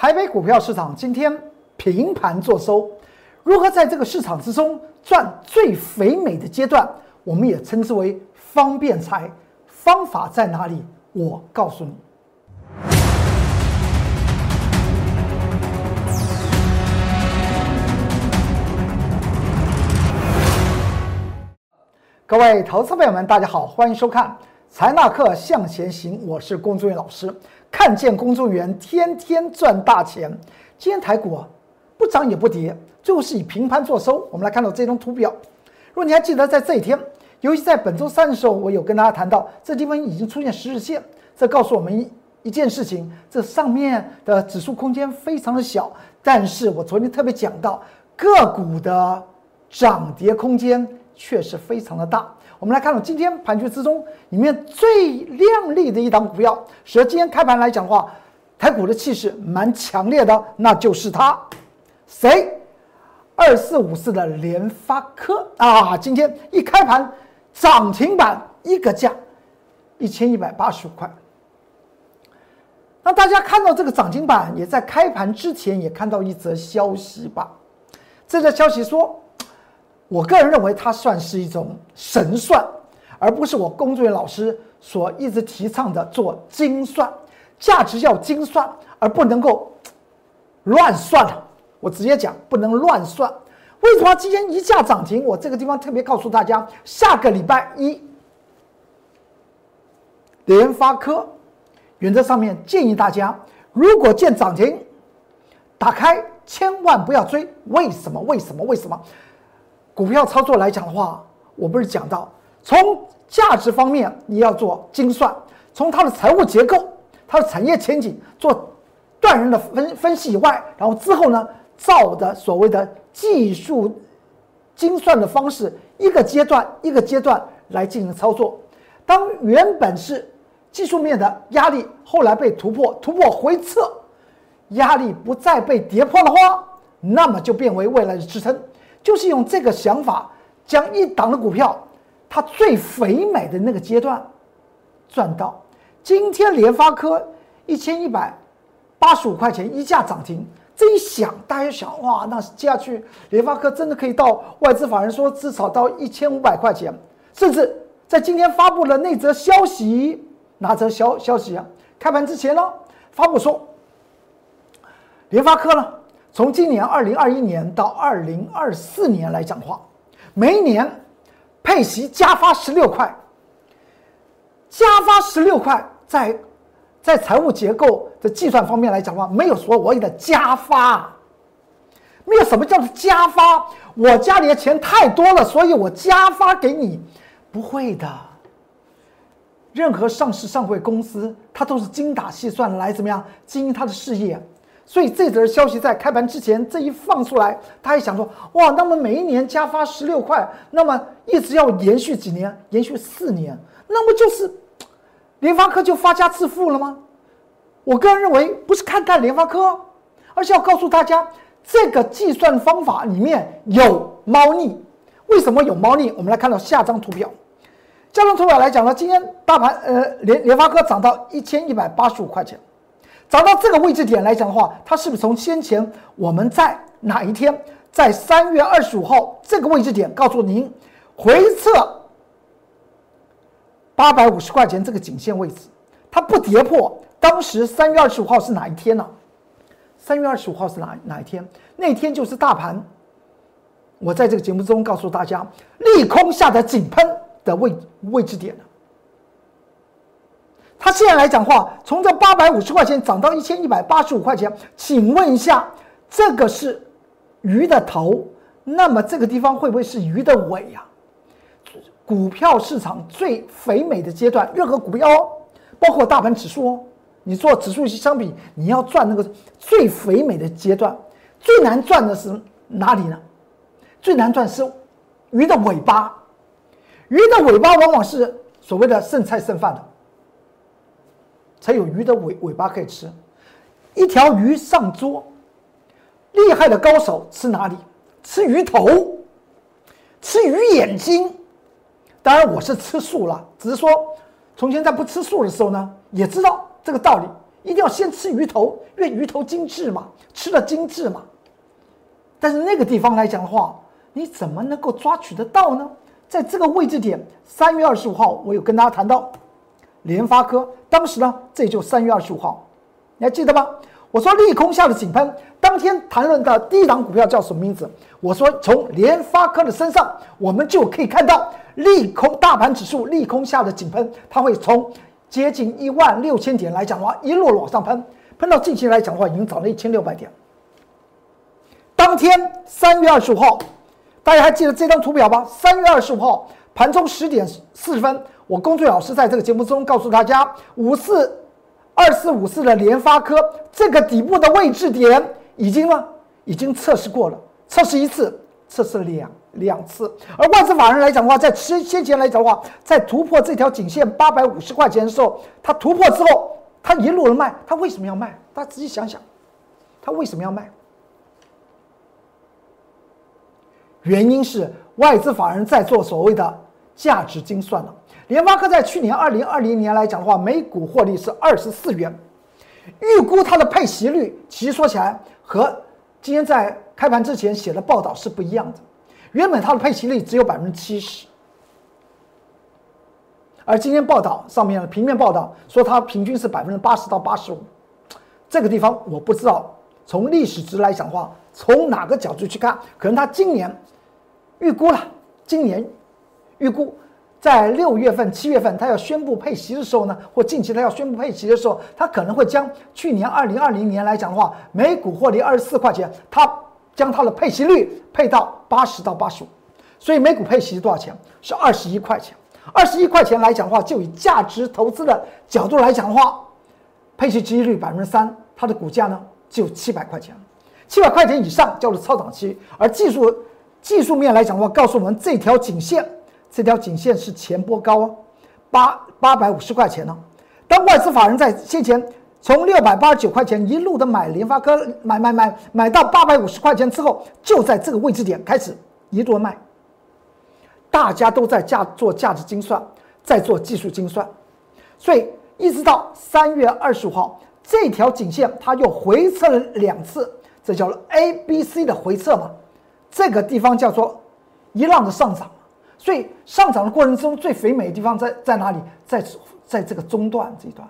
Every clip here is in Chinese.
台北股票市场今天平盘做收，如何在这个市场之中赚最肥美的阶段，我们也称之为方便财。方法在哪里？我告诉你。各位投资朋友们，大家好，欢迎收看《财纳课向前行》，我是龚忠元老师。看见公众员天天赚大钱，今天台股不涨也不跌，最后是以平盘做收。我们来看到这张图表，如果你还记得在这一天，尤其在本周三的时候，我有跟大家谈到，这地方已经出现十日线，这告诉我们一一件事情：这上面的指数空间非常的小。但是我昨天特别讲到，个股的涨跌空间。确实非常的大。我们来看到今天盘局之中，里面最亮丽的一档股票，使得今天开盘来讲的话，台股的气势蛮强烈的，那就是它，谁？二四五四的联发科啊，今天一开盘涨停板一个价，一千一百八十五块。那大家看到这个涨停板，也在开盘之前也看到一则消息吧？这则消息说。我个人认为它算是一种神算，而不是我工作人员老师所一直提倡的做精算，价值要精算，而不能够乱算了。我直接讲，不能乱算。为什么今天一价涨停？我这个地方特别告诉大家，下个礼拜一，联发科，原则上面建议大家，如果见涨停，打开千万不要追。为什么？为什么？为什么？股票操作来讲的话，我不是讲到从价值方面你要做精算，从它的财务结构、它的产业前景做断人的分分析以外，然后之后呢，照的所谓的技术精算的方式，一个阶段一个阶段来进行操作。当原本是技术面的压力后来被突破，突破回撤，压力不再被跌破的话，那么就变为未来的支撑。就是用这个想法，将一档的股票，它最肥美的那个阶段赚到。今天联发科一千一百八十五块钱一价涨停，这一想，大家想哇，那接下去联发科真的可以到外资法人说至少到一千五百块钱，甚至在今天发布了那则消息，哪则消消息啊？开盘之前呢，发布说联发科呢。从今年二零二一年到二零二四年来讲话，每一年配息加发十六块，加发十六块，在在财务结构的计算方面来讲的话，没有所谓的加发，没有什么叫做加发。我家里的钱太多了，所以我加发给你，不会的。任何上市上会公司，它都是精打细算来怎么样经营它的事业。所以这则消息在开盘之前这一放出来，他还想说：哇，那么每一年加发十六块，那么一直要延续几年？延续四年，那么就是联发科就发家致富了吗？我个人认为不是看淡联发科，而是要告诉大家，这个计算方法里面有猫腻。为什么有猫腻？我们来看到下张图表。下张图表来讲呢，今天大盘呃联联发科涨到一千一百八十五块钱。找到这个位置点来讲的话，它是不是从先前我们在哪一天，在三月二十五号这个位置点告诉您回撤八百五十块钱这个颈线位置，它不跌破。当时三月二十五号是哪一天呢？三月二十五号是哪哪一天？那天就是大盘，我在这个节目中告诉大家，利空下的井喷的位位置点它现在来讲话，从这八百五十块钱涨到一千一百八十五块钱，请问一下，这个是鱼的头，那么这个地方会不会是鱼的尾呀？股票市场最肥美的阶段，任何股票，包括大盘指数哦，你做指数相比，你要赚那个最肥美的阶段，最难赚的是哪里呢？最难赚是鱼的尾巴，鱼的尾巴往往是所谓的剩菜剩饭的。才有鱼的尾尾巴可以吃，一条鱼上桌，厉害的高手吃哪里？吃鱼头，吃鱼眼睛。当然我是吃素了，只是说从前在不吃素的时候呢，也知道这个道理。一定要先吃鱼头，因为鱼头精致嘛，吃的精致嘛。但是那个地方来讲的话，你怎么能够抓取得到呢？在这个位置点，三月二十五号，我有跟大家谈到联发科，当时呢，这就三月二十五号，你还记得吗？我说利空下的井喷，当天谈论的第一档股票叫什么名字？我说从联发科的身上，我们就可以看到利空大盘指数利空下的井喷，它会从接近一万六千点来讲的话，一路往上喷，喷到近期来讲的话，已经涨了一千六百点。当天三月二十五号，大家还记得这张图表吧？三月二十五号盘中十点四十分，我工作老师在这个节目中告诉大家，五四。二四五四的联发科这个底部的位置点已经呢，已经测试过了，测试一次，测试两两次。而外资法人来讲的话，在先先前来讲的话，在突破这条颈线八百五十块钱的时候，它突破之后，它一路的卖，它为什么要卖？大家仔细想想，它为什么要卖？原因是外资法人在做所谓的价值精算了。联发科在去年二零二零年来讲的话，每股获利是二十四元，预估它的配息率，其实说起来和今天在开盘之前写的报道是不一样的。原本它的配息率只有百分之七十，而今天报道上面的平面报道说它平均是百分之八十到八十五。这个地方我不知道，从历史值来讲的话，从哪个角度去看，可能它今年预估了，今年预估。在六月份、七月份，他要宣布配息的时候呢，或近期他要宣布配息的时候，他可能会将去年二零二零年来讲的话，每股获利二十四块钱，他将他的配息率配到八十到八十五，所以每股配息多少钱？是二十一块钱。二十一块钱来讲的话，就以价值投资的角度来讲的话，配息几率百分之三，它的股价呢就七百块钱，七百块钱以上叫做超涨期。而技术技术面来讲的话，告诉我们这条颈线。这条颈线是前波高哦，八八百五十块钱呢。当外资法人在先前从六百八十九块钱一路的买联发科，买买买买到八百五十块钱之后，就在这个位置点开始一路卖。大家都在价做价值精算，在做技术精算，所以一直到三月二十五号，这条颈线它又回撤了两次，这叫 A B C 的回撤嘛。这个地方叫做一浪的上涨。所以上涨的过程中最肥美的地方在在哪里？在在这个中段这一段，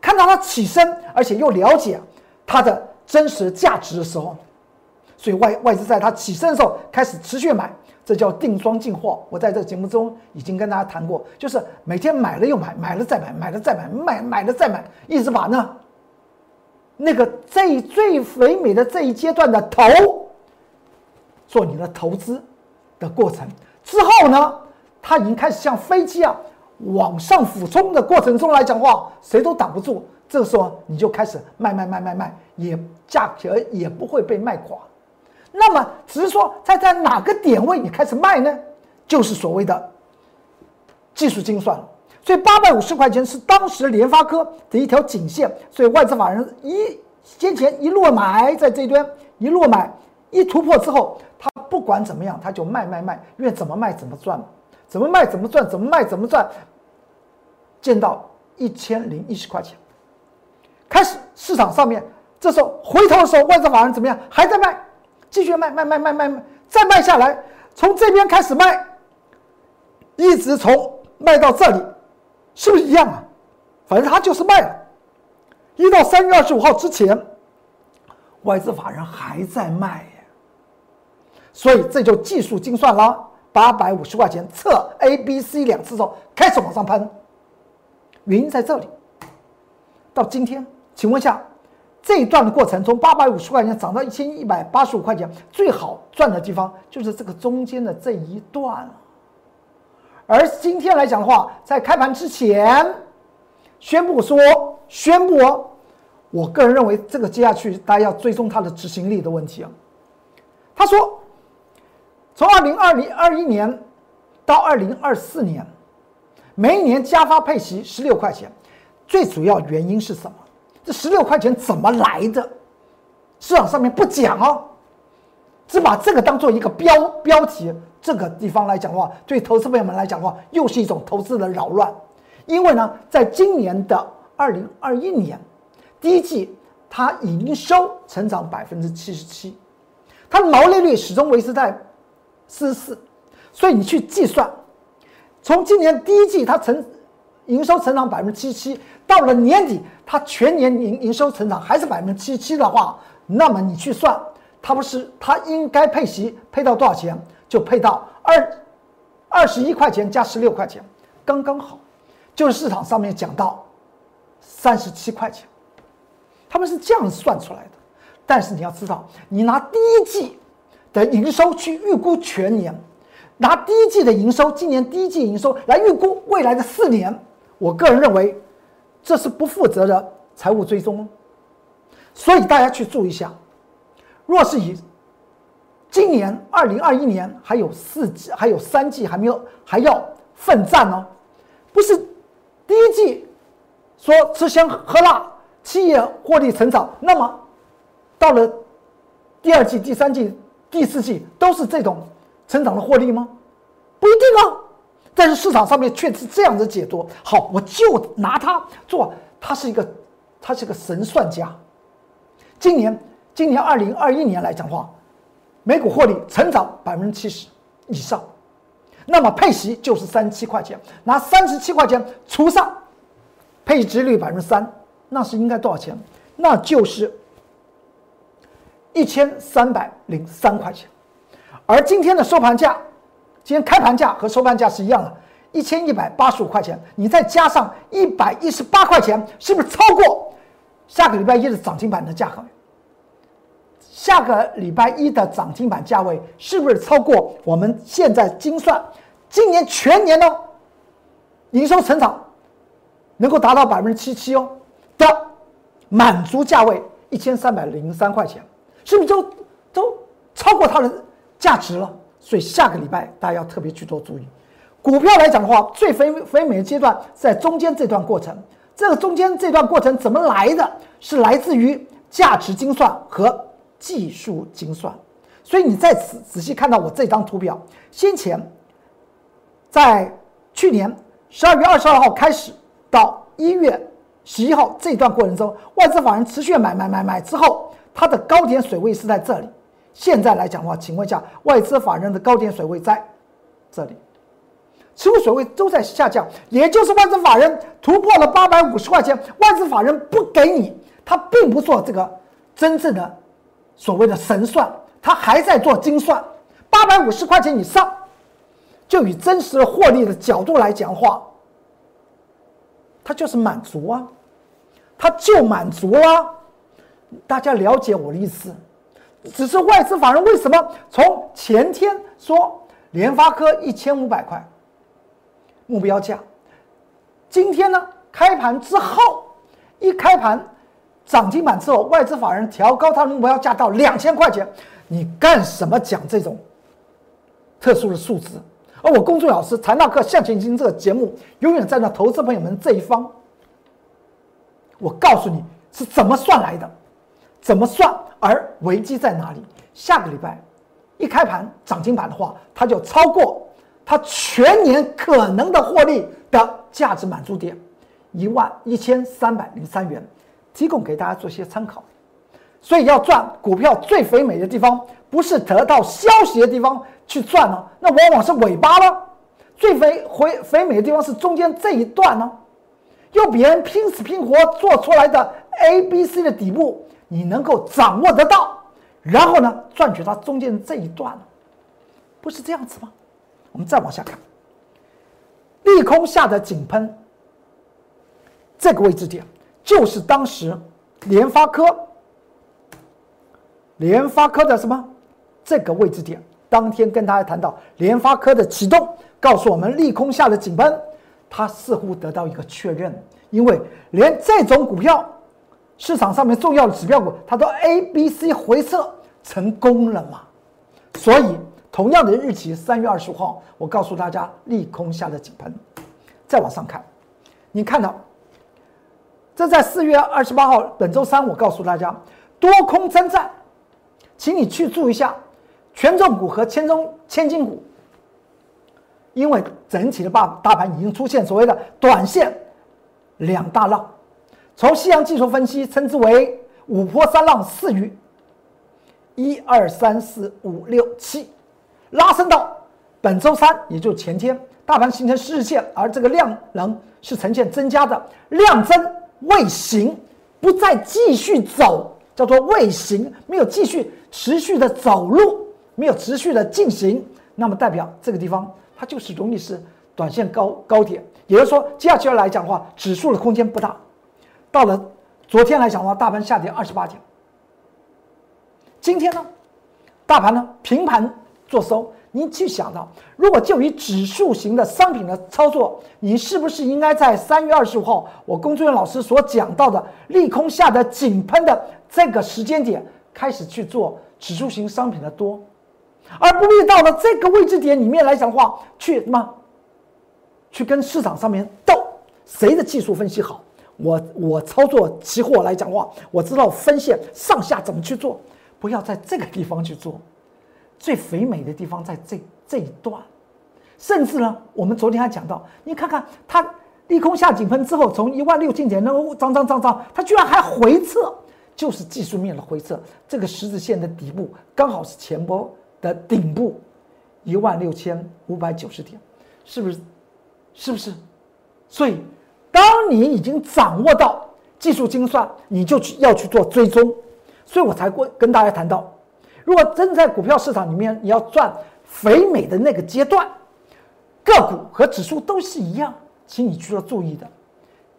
看到它起身，而且又了解它的真实价值的时候，所以外外资在它起身的时候开始持续买，这叫定双进货。我在这个节目中已经跟大家谈过，就是每天买了又买，买了再买，买了再买，买买了再买，一直把呢那个最最肥美的这一阶段的头做你的投资的过程。后呢，它已经开始像飞机啊往上俯冲的过程中来讲话，谁都挡不住。这个时候你就开始卖卖卖卖卖，也价格也不会被卖垮。那么只是说在在哪个点位你开始卖呢？就是所谓的技术精算。所以八百五十块钱是当时联发科的一条颈线，所以外资法人一先前一路买，在这端一路买，一突破之后。他不管怎么样，他就卖卖卖，因为怎么卖怎么赚，怎么卖怎么赚，怎么卖怎么赚。见到一千零一十块钱，开始市场上面，这时候回头的时候，外资法人怎么样？还在卖，继续卖卖卖卖卖卖，再卖下来，从这边开始卖，一直从卖到这里，是不是一样啊？反正他就是卖了。一到三月二十五号之前，外资法人还在卖。所以这就技术精算了，八百五十块钱测 A、B、C 两次之后开始往上喷，原因在这里。到今天，请问一下，这一段的过程从八百五十块钱涨到一千一百八十五块钱，最好赚的地方就是这个中间的这一段而今天来讲的话，在开盘之前宣布说，宣布，我个人认为这个接下去大家要追踪它的执行力的问题啊。他说。从二零二零二一年到二零二四年，每一年加发配息十六块钱，最主要原因是什么？这十六块钱怎么来的？市场上面不讲哦，只把这个当做一个标标题。这个地方来讲的话，对投资朋友们来讲的话，又是一种投资的扰乱。因为呢，在今年的二零二一年第一季它营收成长百分之七十七，它的毛利率始终维持在十四，所以你去计算，从今年第一季它成营收成长百分之七七，到了年底它全年营营收成长还是百分之七七的话，那么你去算，它不是它应该配息配到多少钱？就配到二二十一块钱加十六块钱，刚刚好，就是市场上面讲到。三十七块钱，他们是这样算出来的。但是你要知道，你拿第一季的营收去预估全年，拿第一季的营收，今年第一季营收来预估未来的四年，我个人认为这是不负责的财务追踪。所以大家去注意一下，若是以今年二零二一年还有四季，还有三季还没有还要奋战呢，不是第一季。说吃香喝辣，企业获利成长，那么到了第二季、第三季、第四季都是这种成长的获利吗？不一定啊。但是市场上面却是这样的解读。好，我就拿它做，它是一个，它是个神算家。今年，今年二零二一年来讲话，每股获利成长百分之七十以上，那么配息就是三十七块钱，拿三十七块钱除上。配置率百分之三，那是应该多少钱？那就是一千三百零三块钱。而今天的收盘价，今天开盘价和收盘价是一样的，一千一百八十五块钱。你再加上一百一十八块钱，是不是超过下个礼拜一的涨停板的价格？下个礼拜一的涨停板价位是不是超过我们现在精算今年全年的营收成长？能够达到百分之七七哦的满足价位一千三百零三块钱，是不是都都超过它的价值了？所以下个礼拜大家要特别去多注意。股票来讲的话，最肥肥美的阶段在中间这段过程。这个中间这段过程怎么来的？是来自于价值精算和技术精算。所以你在此仔细看到我这张图表，先前在去年十二月二十二号开始。到一月十一号这段过程中，外资法人持续买买买买之后，它的高点水位是在这里。现在来讲的话，请问一下，外资法人的高点水位在这里，持股水位都在下降，也就是外资法人突破了八百五十块钱，外资法人不给你，他并不做这个真正的所谓的神算，他还在做精算。八百五十块钱以上，就以真实的获利的角度来讲话。它就是满足啊，它就满足了。大家了解我的意思？只是外资法人为什么？从前天说联发科一千五百块目标价，今天呢开盘之后一开盘涨停板之后，外资法人调高它的目标价到两千块钱，你干什么讲这种特殊的数字？而我公众老师《财纳课向前行》这个节目，永远站在投资朋友们这一方。我告诉你是怎么算来的，怎么算，而危机在哪里？下个礼拜一开盘涨停板的话，它就超过它全年可能的获利的价值满足点一万一千三百零三元，提供给大家做些参考。所以要赚股票最肥美的地方，不是得到消息的地方。去赚呢，那往往是尾巴了。最肥回肥美的地方是中间这一段呢，用别人拼死拼活做出来的 A、B、C 的底部，你能够掌握得到，然后呢赚取它中间这一段不是这样子吗？我们再往下看，利空下的井喷，这个位置点就是当时联发科，联发科的什么这个位置点。当天跟大家谈到联发科的启动，告诉我们利空下的井喷，它似乎得到一个确认，因为连这种股票市场上面重要的指标股，它都 A、B、C 回撤成功了嘛？所以同样的日期三月二十五号，我告诉大家利空下的井喷。再往上看，你看到这在四月二十八号本周三，我告诉大家多空征战，请你去注意一下。权重股和千中千金股，因为整体的大大盘已经出现所谓的短线两大浪，从西洋技术分析称之为五波三浪四雨，一二三四五六七，拉升到本周三，也就是前天，大盘形成十日线，而这个量能是呈现增加的，量增未行，不再继续走，叫做未行，没有继续持续的走路，没有持续的进行，那么代表这个地方它就是容易是短线高高点，也就是说，接下去来讲的话，指数的空间不大。到了昨天来讲的话，大盘下跌二十八点，今天呢，大盘呢平盘做收。你去想到，如果就以指数型的商品的操作，你是不是应该在三月二十五号我工作人员老师所讲到的利空下的井喷的这个时间点开始去做指数型商品的多，而不必到了这个位置点里面来讲的话，去什么？去跟市场上面斗，谁的技术分析好？我我操作期货来讲话，我知道分线上下怎么去做，不要在这个地方去做。最肥美的地方在这这一段，甚至呢，我们昨天还讲到，你看看它利空下井喷之后，从一万六千点那个涨涨涨涨，它居然还回撤，就是技术面的回撤。这个十字线的底部刚好是前波的顶部，一万六千五百九十点，是不是？是不是？所以，当你已经掌握到技术精算，你就去要去做追踪。所以我才过跟大家谈到。如果真在股票市场里面，你要赚肥美的那个阶段，个股和指数都是一样，请你去要注意的。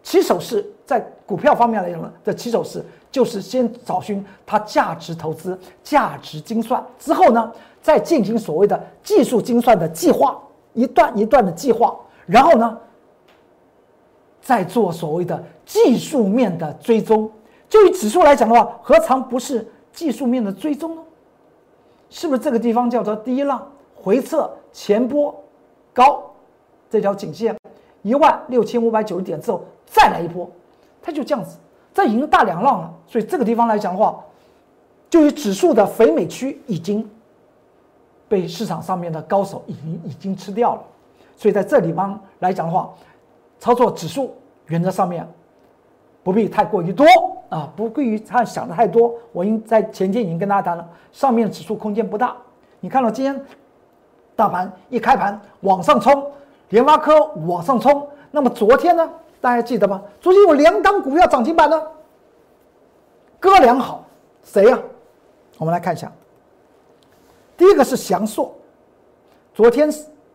起手式在股票方面来讲呢的起手式，就是先找寻它价值投资、价值精算之后呢，再进行所谓的技术精算的计划，一段一段的计划，然后呢，在做所谓的技术面的追踪。就以指数来讲的话，何尝不是技术面的追踪呢？是不是这个地方叫做第一浪回撤前波高这条颈线一万六千五百九十点之后再来一波，它就这样子，这已经大两浪了。所以这个地方来讲的话，就以指数的肥美区已经被市场上面的高手已经已经吃掉了。所以在这地方来讲的话，操作指数原则上面不必太过于多。啊，不过于他想的太多。我应在前天已经跟大家谈了，上面指数空间不大。你看到今天大盘一开盘往上冲，联发科往上冲。那么昨天呢？大家记得吗？昨天有两档股票涨停板呢，哥俩好，谁呀？我们来看一下。第一个是翔硕，昨天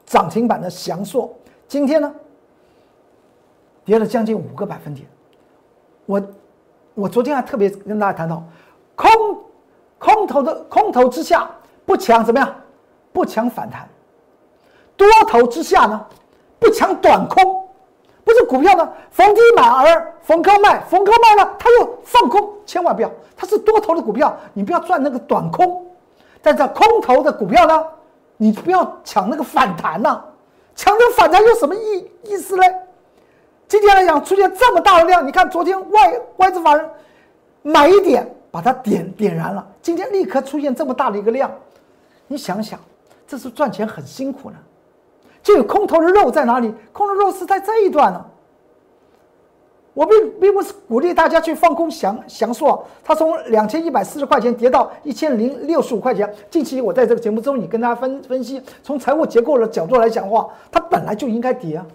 涨停板的翔硕，今天呢跌了将近五个百分点。我。我昨天还特别跟大家谈到，空空头的空头之下不抢怎么样？不抢反弹，多头之下呢不抢短空，不是股票呢逢低买而逢高卖，逢高卖了它又放空，千万不要，它是多头的股票，你不要赚那个短空，但这空头的股票呢，你不要抢那个反弹呐，抢这个反弹有什么意意思呢？今天来讲出现这么大的量，你看昨天外外资法人买一点把它点点燃了，今天立刻出现这么大的一个量，你想想，这是赚钱很辛苦呢。这个空头的肉在哪里？空头肉是在这一段呢。我并并不是鼓励大家去放空翔翔硕，它从两千一百四十块钱跌到一千零六十五块钱。近期我在这个节目中，你跟大家分分析，从财务结构的角度来讲的话，它本来就应该跌啊。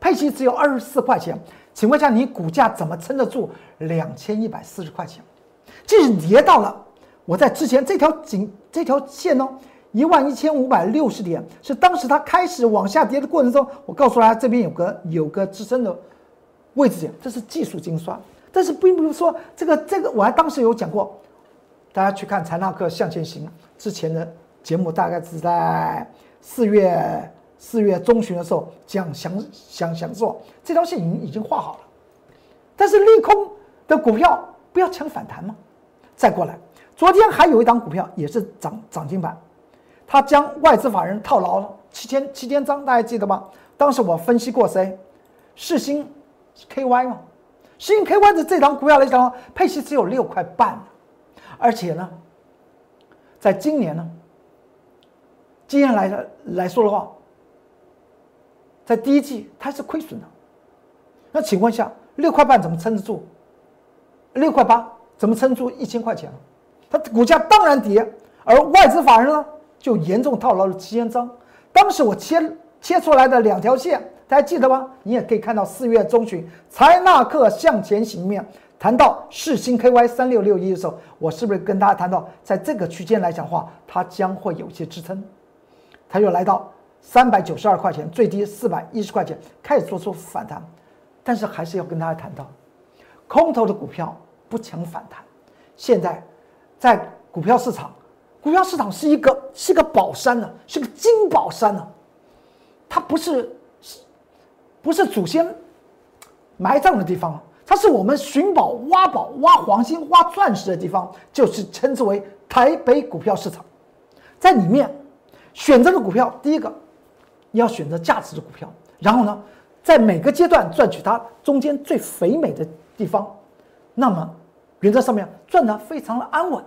配息只有二十四块钱，请问一下，你股价怎么撑得住两千一百四十块钱？即使跌到了我在之前这条颈这条线哦，一万一千五百六十点，是当时它开始往下跌的过程中，我告诉大家这边有个有个支撑的位置点，这是技术精算。但是并不是说这个这个，我还当时有讲过，大家去看财纳克向前行之前的节目，大概是在四月。四月中旬的时候讲享享享受这条线已经已经画好了，但是利空的股票不要抢反弹吗？再过来，昨天还有一档股票也是涨涨停板，它将外资法人套牢了七千七千张，大家记得吗？当时我分析过谁？世新 KY 吗？世星 KY 的这档股票来讲，配息只有六块半，而且呢，在今年呢，今年来来说的话。在第一季它是亏损的，那情况下六块半怎么撑得住？六块八，怎么撑住一千块钱？它股价当然跌，而外资法人呢就严重套牢了七千张。当时我切切出来的两条线，大家记得吗？你也可以看到四月中旬财纳克向前行面谈到世星 KY 三六六一的时候，我是不是跟大家谈到，在这个区间来讲话，它将会有些支撑，它又来到三百九十二块钱，最低四百一十块钱开始做出反弹，但是还是要跟大家谈到，空头的股票不强反弹，现在在股票市场。股票市场是一个是一个宝山呢，是个金宝山呢，它不是不是祖先埋葬的地方，它是我们寻宝、挖宝、挖黄金、挖钻石的地方，就是称之为台北股票市场。在里面选择的股票，第一个你要选择价值的股票，然后呢，在每个阶段赚取它中间最肥美的地方，那么原则上面赚的非常的安稳。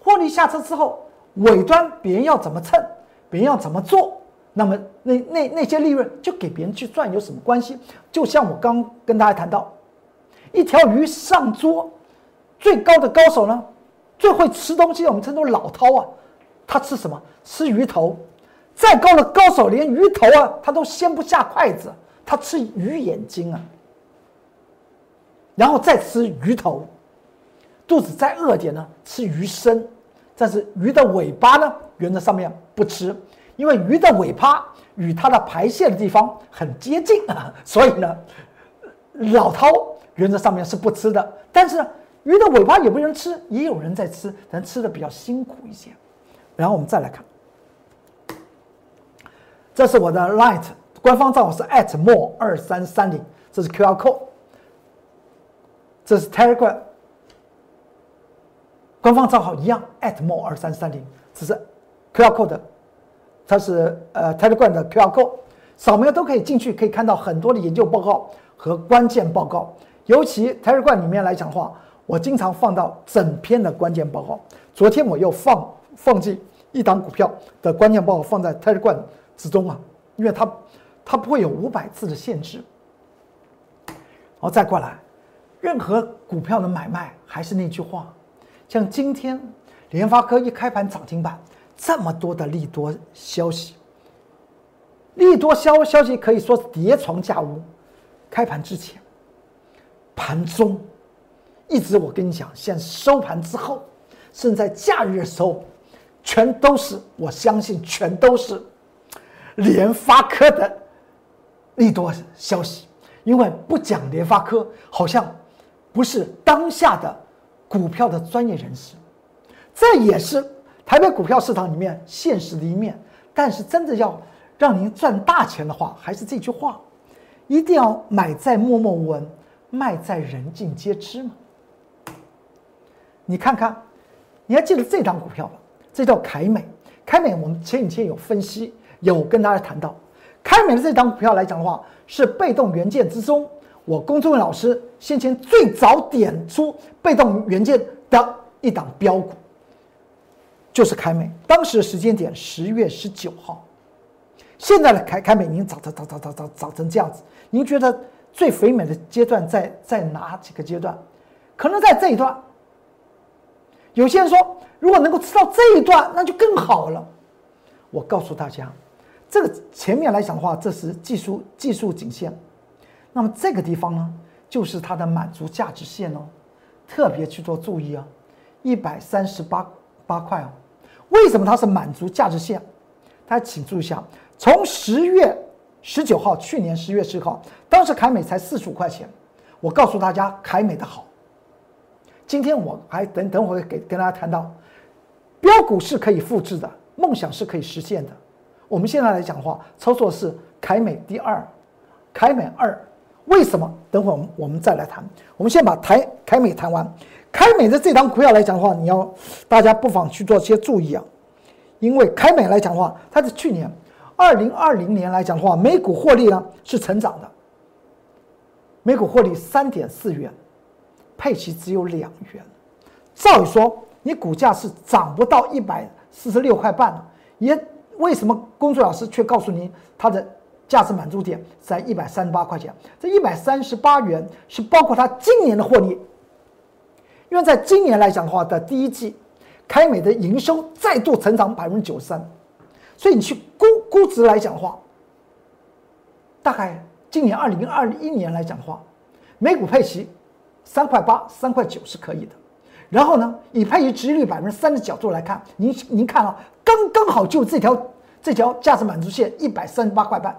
获利下车之后，尾端别人要怎么蹭，别人要怎么做，那么那那那些利润就给别人去赚，有什么关系？就像我刚跟大家谈到，一条鱼上桌，最高的高手呢，最会吃东西，我们称作老饕啊，他吃什么？吃鱼头。再高的高手，连鱼头啊，他都掀不下筷子，他吃鱼眼睛啊，然后再吃鱼头，肚子再饿点呢，吃鱼身。但是鱼的尾巴呢，原则上面不吃，因为鱼的尾巴与它的排泄的地方很接近啊，所以呢，老饕原则上面是不吃的。但是鱼的尾巴有没有人吃？也有人在吃，但吃的比较辛苦一些。然后我们再来看，这是我的 Light 官方账号是 at @more 二三三零，这是 QR code，这是 Telegram。官方账号一样 at，@more 二三三零，这是 QR code，它是呃 Telegram 的 QR code，扫描都可以进去，可以看到很多的研究报告和关键报告。尤其 Telegram 里面来讲的话，我经常放到整篇的关键报告。昨天我又放放进一档股票的关键报告放在 Telegram 之中啊，因为它它不会有五百字的限制。好，再过来，任何股票的买卖还是那句话。像今天，联发科一开盘涨停板，这么多的利多消息，利多消消息可以说是叠床架屋。开盘之前，盘中，一直我跟你讲，现在收盘之后，甚至在假日的时候，全都是我相信全都是联发科的利多消息，因为不讲联发科，好像不是当下的。股票的专业人士，这也是台北股票市场里面现实的一面。但是，真的要让您赚大钱的话，还是这句话：一定要买在默默无闻，卖在人尽皆知嘛。你看看，你还记得这张股票吗？这叫凯美。凯美，我们前几天有分析，有跟大家谈到，开美的这张股票来讲的话，是被动元件之中。我龚忠伟老师先前最早点出被动元件的一档标股，就是开美。当时的时间点十月十九号，现在的开开美，您涨涨涨涨涨涨涨成这样子，您觉得最肥美的阶段在在哪几个阶段？可能在这一段。有些人说，如果能够吃到这一段，那就更好了。我告诉大家，这个前面来讲的话，这是技术技术颈线。那么这个地方呢，就是它的满足价值线哦，特别去做注意啊，一百三十八八块哦。为什么它是满足价值线？大家请注意一下，从十月十九号，去年十月十号，当时凯美才四十五块钱。我告诉大家，凯美的好。今天我还等等会给跟大家谈到，标股是可以复制的，梦想是可以实现的。我们现在来讲的话，操作是凯美第二，凯美二。为什么？等会我们我们再来谈。我们先把台凯美谈完。凯美的这张股票来讲的话，你要大家不妨去做些注意啊。因为凯美来讲的话，它是去年二零二零年来讲的话，每股获利呢是成长的，每股获利三点四元，配息只有两元。照理说，你股价是涨不到一百四十六块半的，也为什么工作老师却告诉您它的？价值满足点在一百三十八块钱，这一百三十八元是包括它今年的获利，因为在今年来讲的话的第一季，凯美的营收再度成长百分之九十三，所以你去估估值来讲的话，大概今年二零二一年来讲的话，每股配息三块八、三块九是可以的。然后呢，以配息值率百分之三的角度来看，您您看啊，刚刚好就这条这条价值满足线一百三十八块半。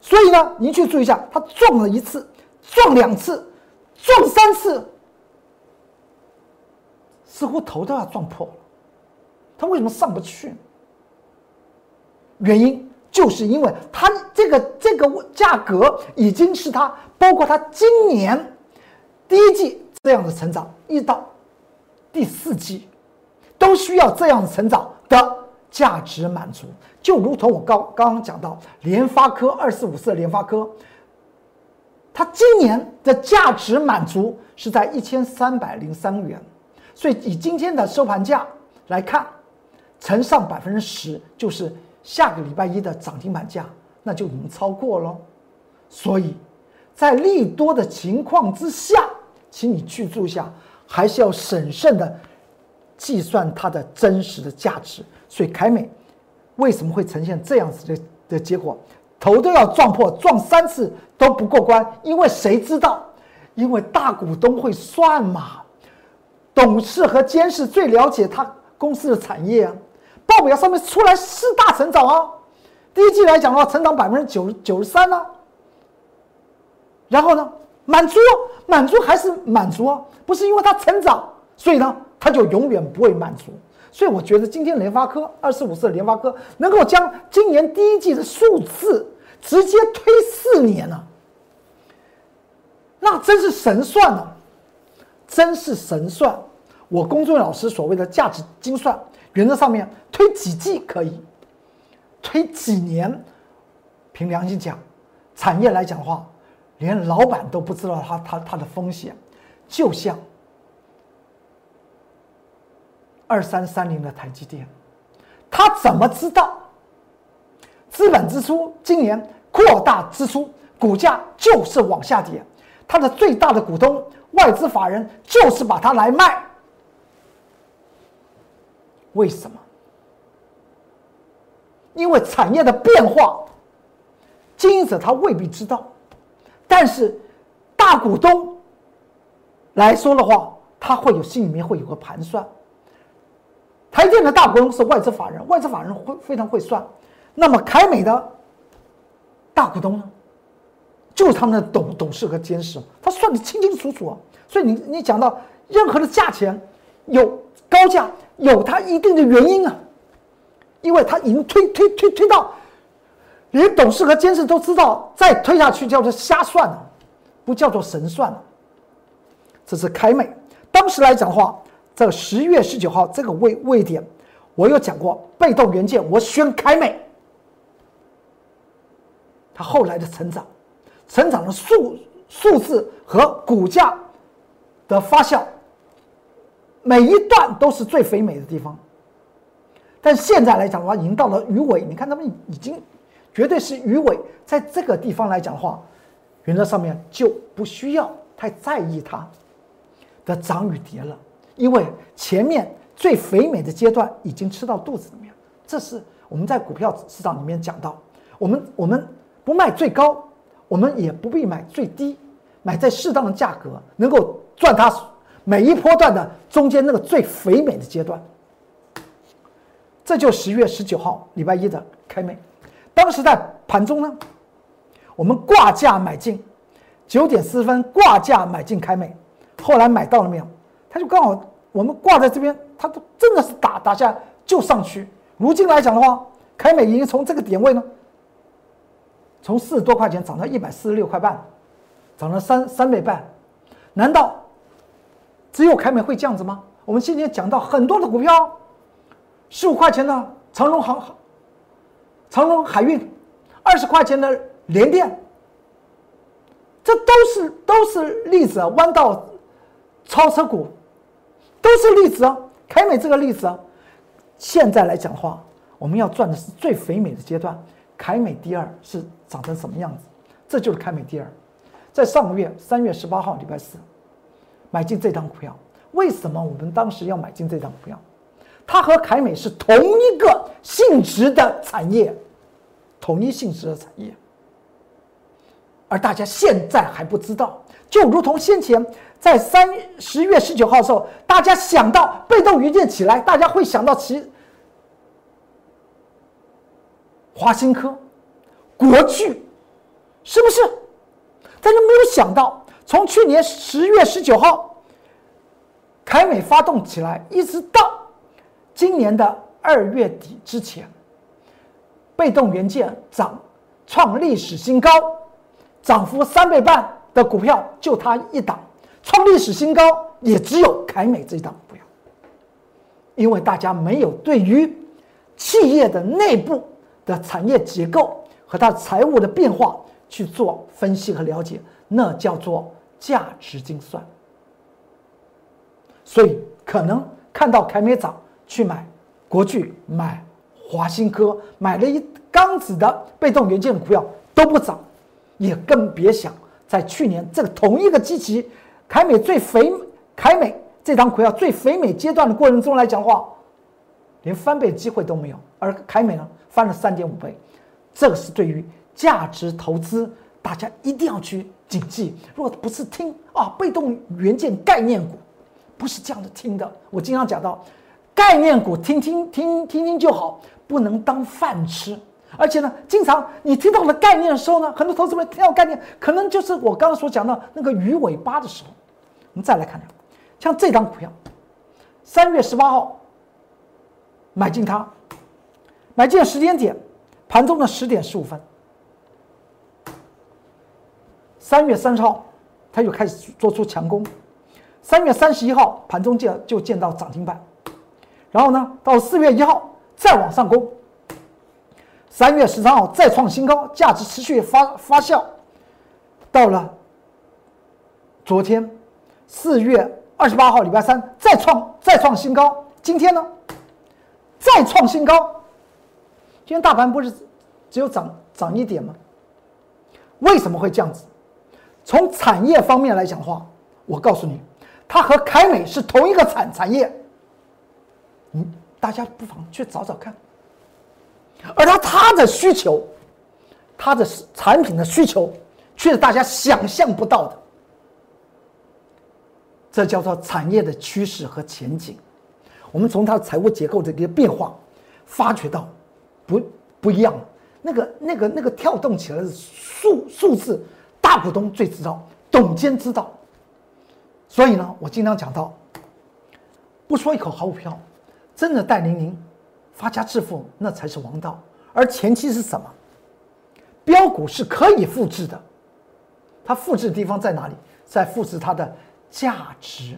所以呢，您去注意一下，它撞了一次，撞两次，撞三次，似乎头都要撞破了。它为什么上不去？原因就是因为它这个这个价格已经是它包括它今年第一季这样的成长，一到第四季都需要这样的成长的价值满足。就如同我刚刚刚讲到联发科二四五四的联发科，它今年的价值满足是在一千三百零三元，所以以今天的收盘价来看，乘上百分之十就是下个礼拜一的涨停板价，那就已经超过了。所以，在利多的情况之下，请你去注一下，还是要审慎的计算它的真实的价值。所以凯美为什么会呈现这样子的的结果？头都要撞破，撞三次都不过关，因为谁知道？因为大股东会算嘛，董事和监事最了解他公司的产业啊。报表上面出来四大成长啊，第一季来讲的话，成长百分之九十九十三呢。然后呢，满足满足还是满足啊，不是因为它成长，所以呢，它就永远不会满足。所以我觉得今天联发科二四五四的联发科能够将今年第一季的数字直接推四年呢，那真是神算呢，真是神算。我公众老师所谓的价值精算。原则上面推几季可以，推几年，凭良心讲，产业来讲的话，连老板都不知道他他他的风险，就像二三三零的台积电，他怎么知道资本支出今年扩大支出，股价就是往下跌，他的最大的股东外资法人就是把它来卖。为什么？因为产业的变化，经营者他未必知道，但是大股东来说的话，他会有心里面会有个盘算。台电的大股东是外资法人，外资法人会非常会算。那么凯美的大股东呢，就是他们的董董事和监事，他算的清清楚楚啊。所以你你讲到任何的价钱有高价。有它一定的原因啊，因为它已经推推推推到，连董事和监事都知道，再推下去叫做瞎算了，不叫做神算了。这是凯美，当时来讲的话，这十月十九号这个位位点，我有讲过被动元件，我选凯美，它后来的成长，成长的数数字和股价的发酵。每一段都是最肥美的地方，但现在来讲的话，已经到了鱼尾。你看他们已经绝对是鱼尾，在这个地方来讲的话，原则上面就不需要太在意它的涨与跌了，因为前面最肥美的阶段已经吃到肚子里面。这是我们在股票市场里面讲到，我们我们不卖最高，我们也不必买最低，买在适当的价格，能够赚它。每一波段的中间那个最肥美的阶段，这就十月十九号礼拜一的开美，当时在盘中呢，我们挂价买进，九点四分挂价买进开美，后来买到了没有？它就刚好我们挂在这边，它都真的是打打下就上去。如今来讲的话，凯美已经从这个点位呢，从四十多块钱涨到一百四十六块半，涨了三三倍半，难道？只有凯美会这样子吗？我们今天讲到很多的股票，十五块钱的长隆航、长隆海运，二十块钱的联电，这都是都是例子。弯道超车股都是例子啊。凯美这个例子啊，现在来讲的话，我们要赚的是最肥美的阶段。凯美第二是长成什么样子？这就是凯美第二，在上个月三月十八号礼拜四。买进这张股票，为什么我们当时要买进这张股票？它和凯美是同一个性质的产业，同一性质的产业，而大家现在还不知道，就如同先前在三十月十九号的时候，大家想到被动元件起来，大家会想到其华新科、国巨，是不是？但是没有想到，从去年十月十九号，凯美发动起来，一直到。今年的二月底之前，被动元件涨创历史新高，涨幅三倍半的股票就它一档，创历史新高也只有凯美这一档股票。因为大家没有对于企业的内部的产业结构和它财务的变化去做分析和了解，那叫做价值精算。所以可能看到凯美涨。去买国巨、买华新科，买了一缸子的被动元件的股票都不涨，也更别想在去年这个同一个基期，凯美最肥，凯美这张股票最肥美阶段的过程中来讲话，连翻倍的机会都没有，而凯美呢翻了三点五倍，这个是对于价值投资大家一定要去谨记。如果不是听啊被动元件概念股，不是这样的听的，我经常讲到。概念股听听听听听就好，不能当饭吃。而且呢，经常你听到了概念的时候呢，很多投资人听到概念，可能就是我刚刚所讲的那个鱼尾巴的时候。我们再来看看，像这张股票，三月十八号买进它，买进的时间点，盘中的十点十五分。三月三十号，它就开始做出强攻。三月三十一号盘中见就见到涨停板。然后呢，到四月一号再往上攻，三月十三号再创新高，价值持续发发酵。到了昨天四月二十八号礼拜三再创再创新高，今天呢再创新高。今天大盘不是只有涨涨一点吗？为什么会这样子？从产业方面来讲的话，我告诉你，它和凯美是同一个产产业。嗯，大家不妨去找找看，而他他的需求，他的产品的需求，却是大家想象不到的。这叫做产业的趋势和前景。我们从它的财务结构的一个变化，发觉到不不一样。那个那个那个跳动起来的数数字，大股东最知道，董监知道。所以呢，我经常讲到，不说一口好股票。真的带领您发家致富，那才是王道。而前期是什么？标股是可以复制的，它复制的地方在哪里？在复制它的价值。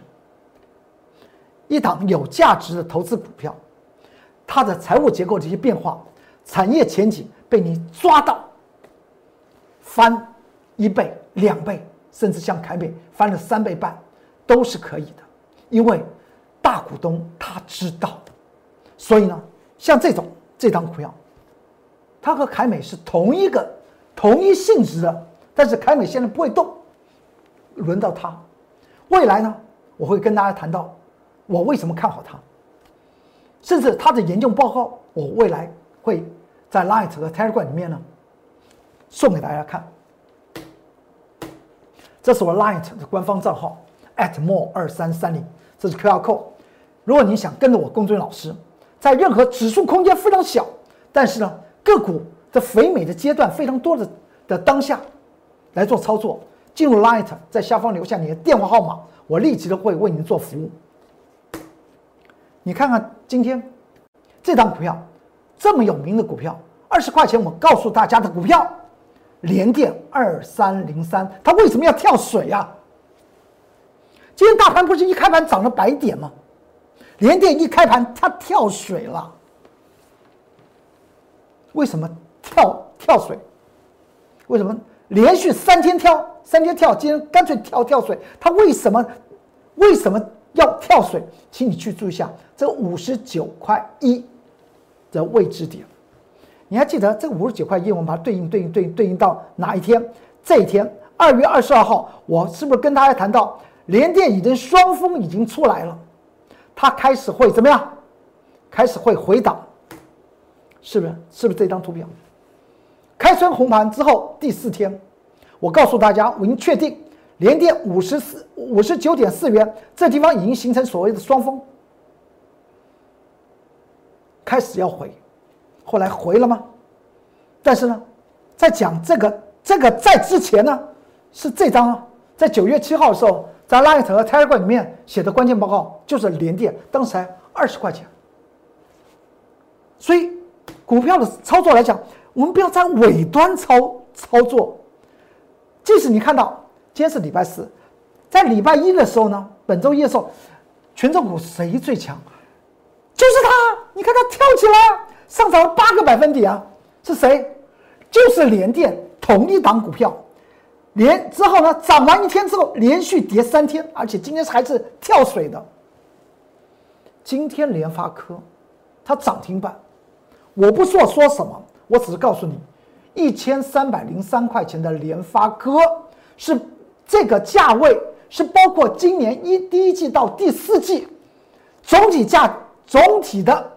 一档有价值的投资股票，它的财务结构这些变化、产业前景被你抓到，翻一倍、两倍，甚至像凯美翻了三倍半，都是可以的，因为大股东他知道。所以呢，像这种这张股票，它和凯美是同一个同一性质的，但是凯美现在不会动，轮到它，未来呢，我会跟大家谈到我为什么看好它，甚至它的研究报告，我未来会在 Light 和 Telegram 里面呢送给大家看。这是我 Light 的官方账号 @more 二三三零，这是 QR code。如果你想跟着我龚尊老师。在任何指数空间非常小，但是呢，个股的肥美的阶段非常多的的当下，来做操作，进入 Light，在下方留下你的电话号码，我立即的会为您做服务。你看看今天这张股票，这么有名的股票，二十块钱我告诉大家的股票，联电二三零三，它为什么要跳水呀？今天大盘不是一开盘涨了百点吗？连电一开盘，它跳水了。为什么跳跳水？为什么连续三天跳三天跳，今天干脆跳跳水？它为什么为什么要跳水？请你去注意一下这五十九块一的位置点。你还记得这五十九块一，我们把它对应对应对应对应到哪一天？这一天二月二十二号，我是不是跟大家谈到联电已经双峰已经出来了，它开始会怎么样？开始会回档，是不是？是不是这张图表？开春红盘之后第四天，我告诉大家，我已经确定，连跌五十四五十九点四元，这地方已经形成所谓的双峰，开始要回，后来回了吗？但是呢，在讲这个这个在之前呢，是这张啊，在九月七号的时候。在 Light 和 t e r g r a 里面写的关键报告就是联电，当时才二十块钱。所以股票的操作来讲，我们不要在尾端操操作。即使你看到今天是礼拜四，在礼拜一的时候呢，本周一的时候，权重股谁最强？就是它！你看它跳起来，上涨了八个百分点啊！是谁？就是联电同一档股票。连之后呢，涨完一天之后，连续跌三天，而且今天还是跳水的。今天联发科，它涨停板，我不说说什么，我只是告诉你，一千三百零三块钱的联发科是这个价位，是包括今年一第一季到第四季总体价总体的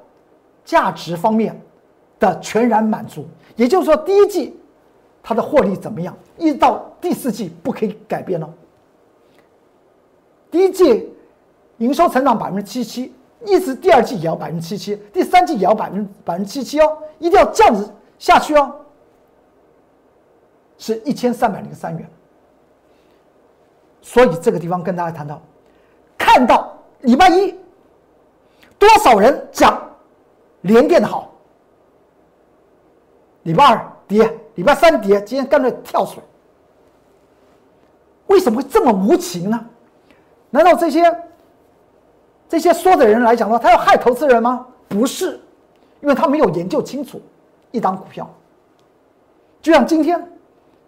价值方面的全然满足，也就是说第一季。它的获利怎么样？一直到第四季不可以改变哦。第一季营收成长百分之七七，一直第二季也要百分之七七，第三季也要百分百分之七七哦，一定要这样子下去哦。是一千三百零三元。所以这个地方跟大家谈到，看到礼拜一多少人讲联电的好，礼拜二跌。礼拜三跌，今天干脆跳水。为什么会这么无情呢？难道这些这些说的人来讲的话，他要害投资人吗？不是，因为他没有研究清楚一档股票。就像今天，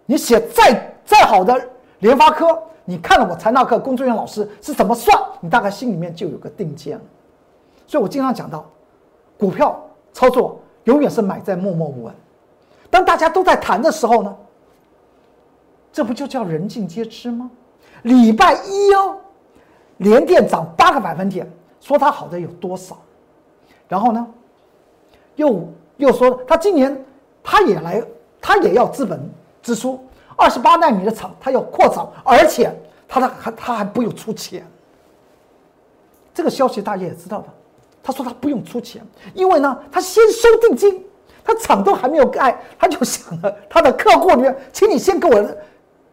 你写再再好的联发科，你看了我财纳课工作人员老师是怎么算，你大概心里面就有个定见了。所以我经常讲到，股票操作永远是买在默默无闻。当大家都在谈的时候呢，这不就叫人尽皆知吗？礼拜一哦，连电涨八个百分点，说它好的有多少？然后呢，又又说他今年他也来，他也要资本支出，二十八纳米的厂他要扩张，而且他的还他还不用出钱。这个消息大家也知道的，他说他不用出钱，因为呢，他先收定金。他厂都还没有盖，他就想了他的客户里面，请你先给我，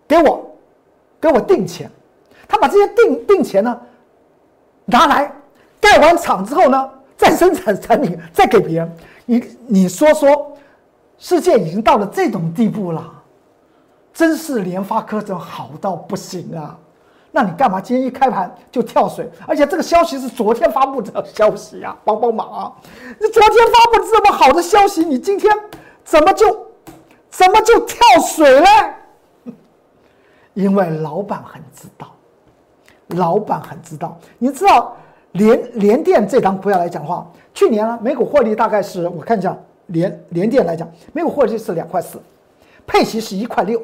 给我，给我定钱。他把这些定定钱呢拿来盖完厂之后呢，再生产产品，再给别人。你你说说，世界已经到了这种地步了，真是联发科真好到不行啊！那你干嘛今天一开盘就跳水？而且这个消息是昨天发布的 消息呀，帮帮忙啊！你昨天发布这么好的消息，你今天怎么就怎么就跳水了？因为老板很知道，老板很知道。你知道联联电这张股票来讲的话，去年呢每股获利大概是我看一下联联电来讲，每股获利是两块四，配息是一块六。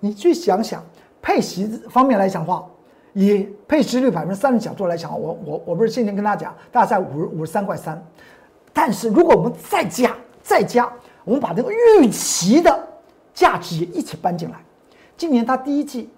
你去想想配息方面来讲的话。以配息率百分之三的角度来讲，我我我不是先前跟大家讲，大概在五十五十三块三，但是如果我们再加再加，我们把这个预期的价值也一起搬进来，今年它第一季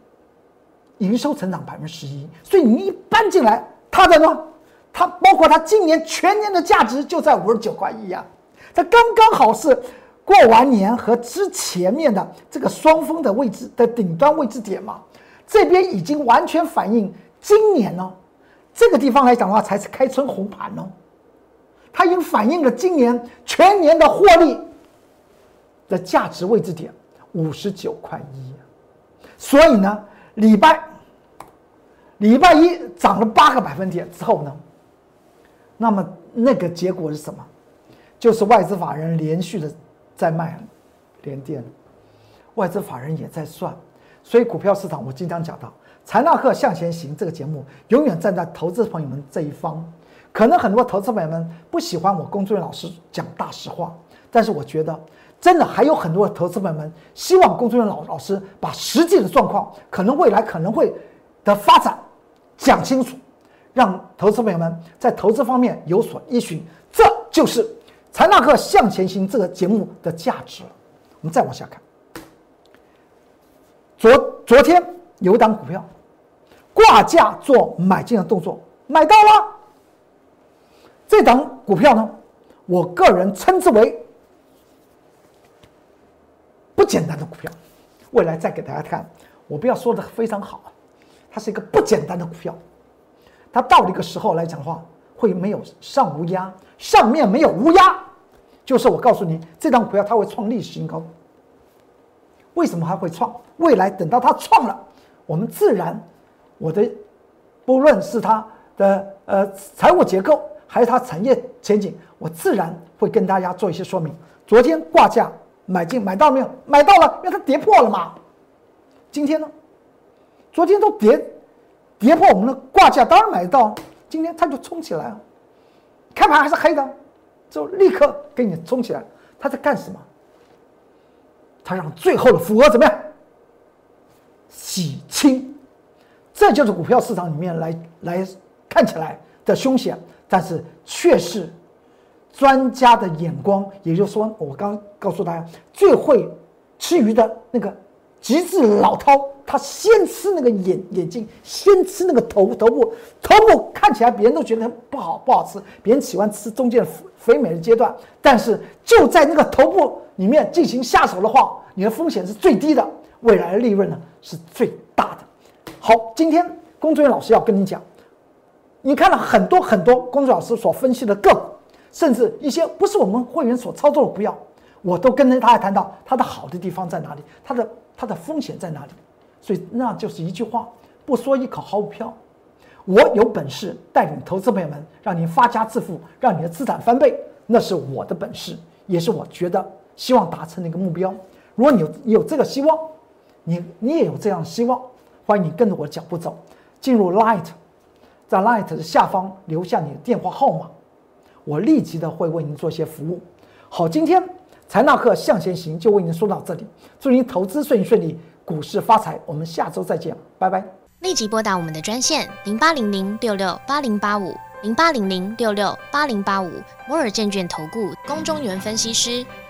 营收成长百分之十一，所以你一搬进来，它的呢，它包括它今年全年的价值就在五十九块一啊，它刚刚好是过完年和之前面的这个双峰的位置的顶端位置点嘛。这边已经完全反映今年哦，这个地方来讲的话，才是开春红盘哦，它已经反映了今年全年的获利的价值位置点五十九块一，所以呢，礼拜礼拜一涨了八个百分点之后呢，那么那个结果是什么？就是外资法人连续的在卖连电，外资法人也在算。所以股票市场，我经常讲到《财纳克向前行》这个节目，永远站在投资朋友们这一方。可能很多投资朋友们不喜欢我工作人员老师讲大实话，但是我觉得，真的还有很多投资朋友们希望工作人员老老师把实际的状况，可能未来可能会的发展，讲清楚，让投资朋友们在投资方面有所依循。这就是财纳克向前行这个节目的价值。我们再往下看，昨昨天有一档股票挂价做买进的动作，买到了。这档股票呢，我个人称之为不简单的股票。未来再给大家看，我不要说的非常好，它是一个不简单的股票。它到了一个时候来讲的话，会没有上无压，上面没有乌鸦，就是我告诉你，这张股票它会创历史新高。为什么还会创？未来等到它创了，我们自然，我的不论是它的呃财务结构，还是它产业前景，我自然会跟大家做一些说明。昨天挂价。买进买到没有？买到了，因为它跌破了嘛。今天呢？昨天都跌跌破我们的挂价，当然买得到。今天它就冲起来了，开盘还是黑的，就立刻给你冲起来。他在干什么？他让最后的符额怎么样？洗清。这就是股票市场里面来来看起来的凶险，但是却是。专家的眼光，也就是说，我刚告诉大家，最会吃鱼的那个极致老饕，他先吃那个眼眼睛，先吃那个头头部，头部看起来别人都觉得不好不好吃，别人喜欢吃中间肥美的阶段，但是就在那个头部里面进行下手的话，你的风险是最低的，未来的利润呢是最大的。好，今天工作人员老师要跟你讲，你看了很多很多工作老师所分析的个股。甚至一些不是我们会员所操作的不要，我都跟着他谈到它的好的地方在哪里，它的它的风险在哪里，所以那就是一句话：不说一口好股票，我有本事带领投资朋友们让您发家致富，让你的资产翻倍，那是我的本事，也是我觉得希望达成的一个目标。如果你有有这个希望，你你也有这样的希望，欢迎你跟着我的脚步走，进入 Light，在 Light 的下方留下你的电话号码。我立即的会为您做些服务。好，今天财纳克向前行就为您说到这里，祝您投资顺顺利，股市发财。我们下周再见，拜拜。立即拨打我们的专线零八零零六六八零八五零八零零六六八零八五摩尔证券投顾龚中原分析师。